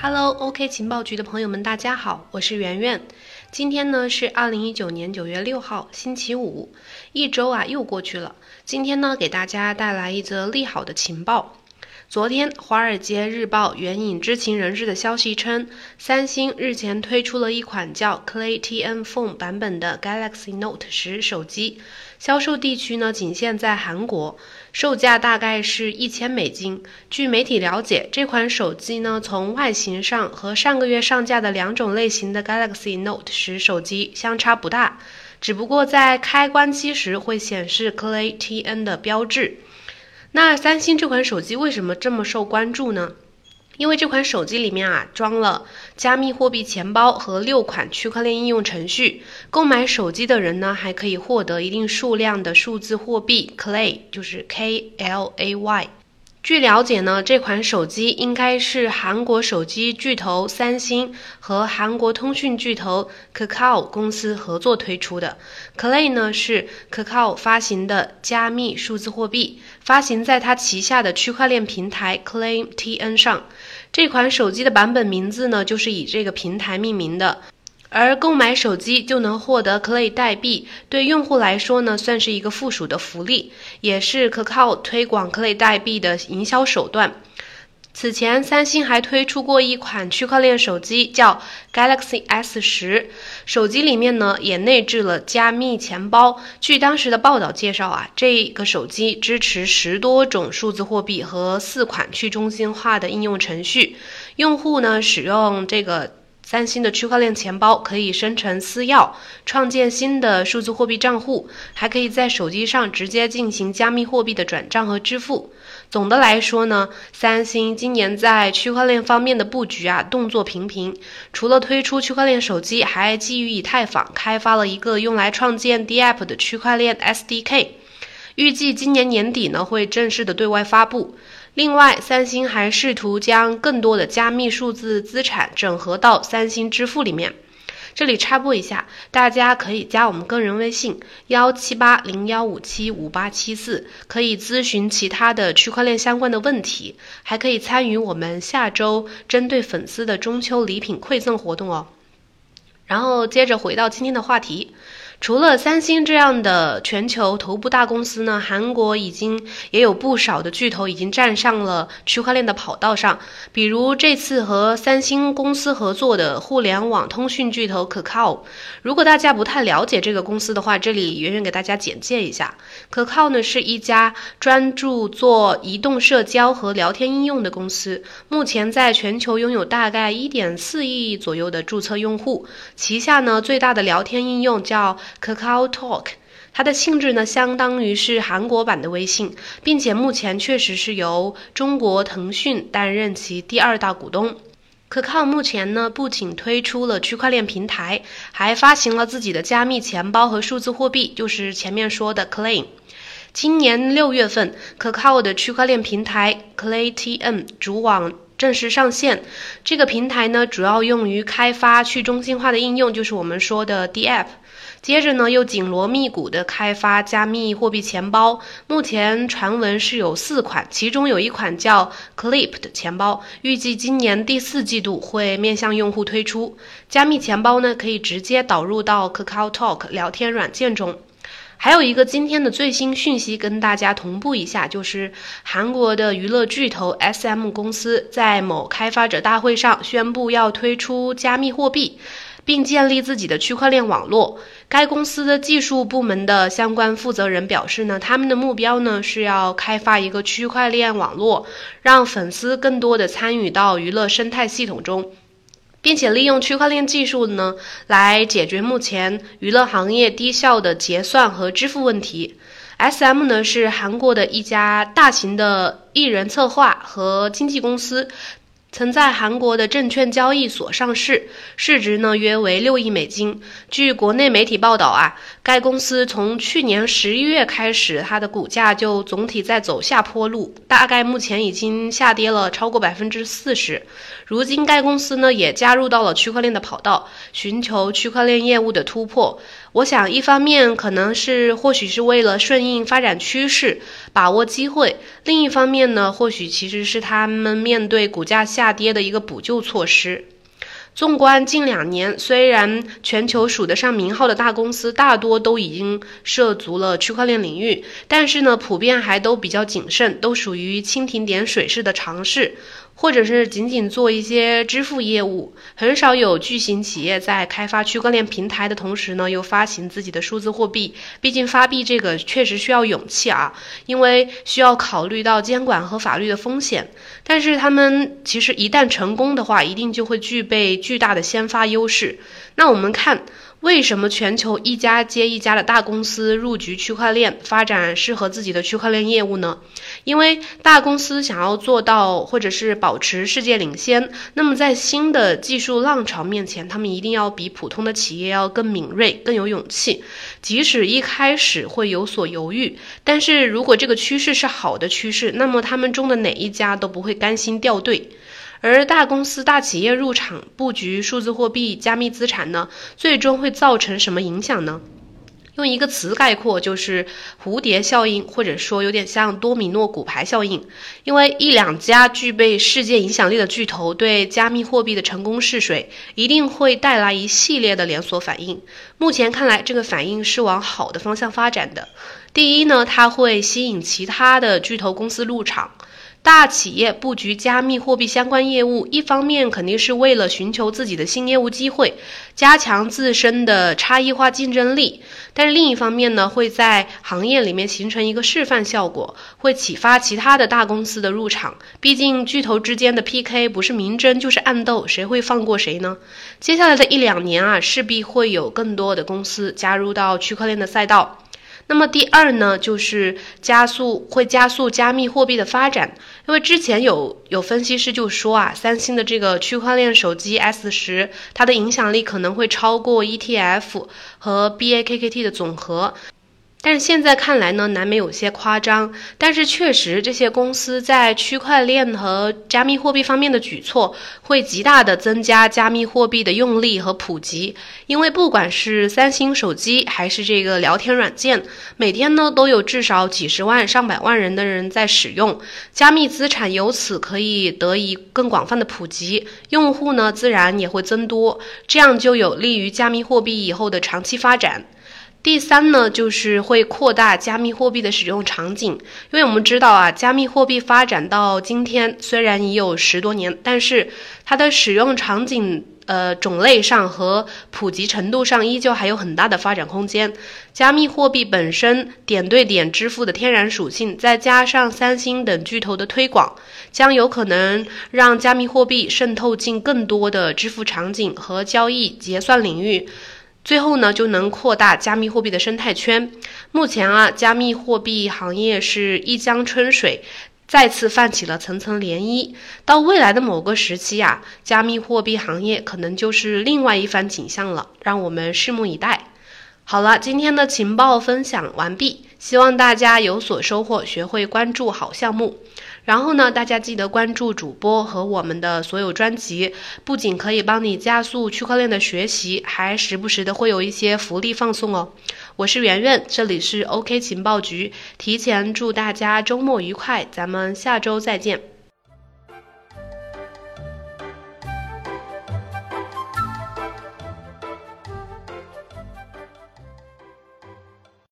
Hello，OK 情报局的朋友们，大家好，我是圆圆。今天呢是二零一九年九月六号，星期五，一周啊又过去了。今天呢给大家带来一则利好的情报。昨天，《华尔街日报》援引知情人士的消息称，三星日前推出了一款叫 Clay TN Phone 版本的 Galaxy Note 十手机，销售地区呢仅限在韩国，售价大概是一千美金。据媒体了解，这款手机呢从外形上和上个月上架的两种类型的 Galaxy Note 十手机相差不大，只不过在开关机时会显示 Clay TN 的标志。那三星这款手机为什么这么受关注呢？因为这款手机里面啊装了加密货币钱包和六款区块链应用程序，购买手机的人呢还可以获得一定数量的数字货币 Clay，就是 K L A Y。据了解呢，这款手机应该是韩国手机巨头三星和韩国通讯巨头 Kakao 公司合作推出的。Clay 呢是 Kakao 发行的加密数字货币，发行在它旗下的区块链平台 Claim TN 上。这款手机的版本名字呢就是以这个平台命名的。而购买手机就能获得 Clay 代币，对用户来说呢，算是一个附属的福利，也是可靠推广 Clay 代币的营销手段。此前，三星还推出过一款区块链手机，叫 Galaxy S 十，手机里面呢也内置了加密钱包。据当时的报道介绍啊，这个手机支持十多种数字货币和四款去中心化的应用程序，用户呢使用这个。三星的区块链钱包可以生成私钥，创建新的数字货币账户，还可以在手机上直接进行加密货币的转账和支付。总的来说呢，三星今年在区块链方面的布局啊，动作频频。除了推出区块链手机，还基于以太坊开发了一个用来创建 DApp 的区块链 SDK，预计今年年底呢会正式的对外发布。另外，三星还试图将更多的加密数字资产整合到三星支付里面。这里插播一下，大家可以加我们个人微信幺七八零幺五七五八七四，可以咨询其他的区块链相关的问题，还可以参与我们下周针对粉丝的中秋礼品馈赠活动哦。然后接着回到今天的话题。除了三星这样的全球头部大公司呢，韩国已经也有不少的巨头已经站上了区块链的跑道上。比如这次和三星公司合作的互联网通讯巨头可靠。如果大家不太了解这个公司的话，这里圆圆给大家简介一下。可靠呢是一家专注做移动社交和聊天应用的公司，目前在全球拥有大概1.4亿左右的注册用户，旗下呢最大的聊天应用叫。Kakao Talk，它的性质呢，相当于是韩国版的微信，并且目前确实是由中国腾讯担任其第二大股东。Kakao 目前呢，不仅推出了区块链平台，还发行了自己的加密钱包和数字货币，就是前面说的 Clay。今年六月份，Kakao 的区块链平台 Clay TN 主网正式上线。这个平台呢，主要用于开发去中心化的应用，就是我们说的 DApp。接着呢，又紧锣密鼓地开发加密货币钱包。目前传闻是有四款，其中有一款叫 Clip 的钱包，预计今年第四季度会面向用户推出。加密钱包呢，可以直接导入到 Kakao Talk 聊天软件中。还有一个今天的最新讯息跟大家同步一下，就是韩国的娱乐巨头 SM 公司在某开发者大会上宣布要推出加密货币。并建立自己的区块链网络。该公司的技术部门的相关负责人表示呢，他们的目标呢是要开发一个区块链网络，让粉丝更多的参与到娱乐生态系统中，并且利用区块链技术呢来解决目前娱乐行业低效的结算和支付问题。S.M 呢是韩国的一家大型的艺人策划和经纪公司。曾在韩国的证券交易所上市，市值呢约为六亿美金。据国内媒体报道啊，该公司从去年十一月开始，它的股价就总体在走下坡路，大概目前已经下跌了超过百分之四十。如今该公司呢也加入到了区块链的跑道，寻求区块链业务的突破。我想，一方面可能是或许是为了顺应发展趋势，把握机会；另一方面呢，或许其实是他们面对股价下跌的一个补救措施。纵观近两年，虽然全球数得上名号的大公司大多都已经涉足了区块链领域，但是呢，普遍还都比较谨慎，都属于蜻蜓点水式的尝试。或者是仅仅做一些支付业务，很少有巨型企业在开发区块链平台的同时呢，又发行自己的数字货币。毕竟发币这个确实需要勇气啊，因为需要考虑到监管和法律的风险。但是他们其实一旦成功的话，一定就会具备巨大的先发优势。那我们看。为什么全球一家接一家的大公司入局区块链，发展适合自己的区块链业务呢？因为大公司想要做到或者是保持世界领先，那么在新的技术浪潮面前，他们一定要比普通的企业要更敏锐、更有勇气。即使一开始会有所犹豫，但是如果这个趋势是好的趋势，那么他们中的哪一家都不会甘心掉队。而大公司、大企业入场布局数字货币、加密资产呢，最终会造成什么影响呢？用一个词概括，就是蝴蝶效应，或者说有点像多米诺骨牌效应。因为一两家具备世界影响力的巨头对加密货币的成功试水，一定会带来一系列的连锁反应。目前看来，这个反应是往好的方向发展的。第一呢，它会吸引其他的巨头公司入场。大企业布局加密货币相关业务，一方面肯定是为了寻求自己的新业务机会，加强自身的差异化竞争力；但是另一方面呢，会在行业里面形成一个示范效果，会启发其他的大公司的入场。毕竟巨头之间的 PK 不是明争就是暗斗，谁会放过谁呢？接下来的一两年啊，势必会有更多的公司加入到区块链的赛道。那么第二呢，就是加速会加速加密货币的发展，因为之前有有分析师就说啊，三星的这个区块链手机 S 十，它的影响力可能会超过 ETF 和 BAKKT 的总和。但是现在看来呢，难免有些夸张。但是确实，这些公司在区块链和加密货币方面的举措，会极大的增加加密货币的用力和普及。因为不管是三星手机还是这个聊天软件，每天呢都有至少几十万、上百万人的人在使用。加密资产由此可以得以更广泛的普及，用户呢自然也会增多，这样就有利于加密货币以后的长期发展。第三呢，就是会扩大加密货币的使用场景，因为我们知道啊，加密货币发展到今天虽然已有十多年，但是它的使用场景、呃种类上和普及程度上依旧还有很大的发展空间。加密货币本身点对点支付的天然属性，再加上三星等巨头的推广，将有可能让加密货币渗透进更多的支付场景和交易结算领域。最后呢，就能扩大加密货币的生态圈。目前啊，加密货币行业是一江春水，再次泛起了层层涟漪。到未来的某个时期啊，加密货币行业可能就是另外一番景象了，让我们拭目以待。好了，今天的情报分享完毕，希望大家有所收获，学会关注好项目。然后呢，大家记得关注主播和我们的所有专辑，不仅可以帮你加速区块链的学习，还时不时的会有一些福利放送哦。我是圆圆，这里是 OK 情报局，提前祝大家周末愉快，咱们下周再见。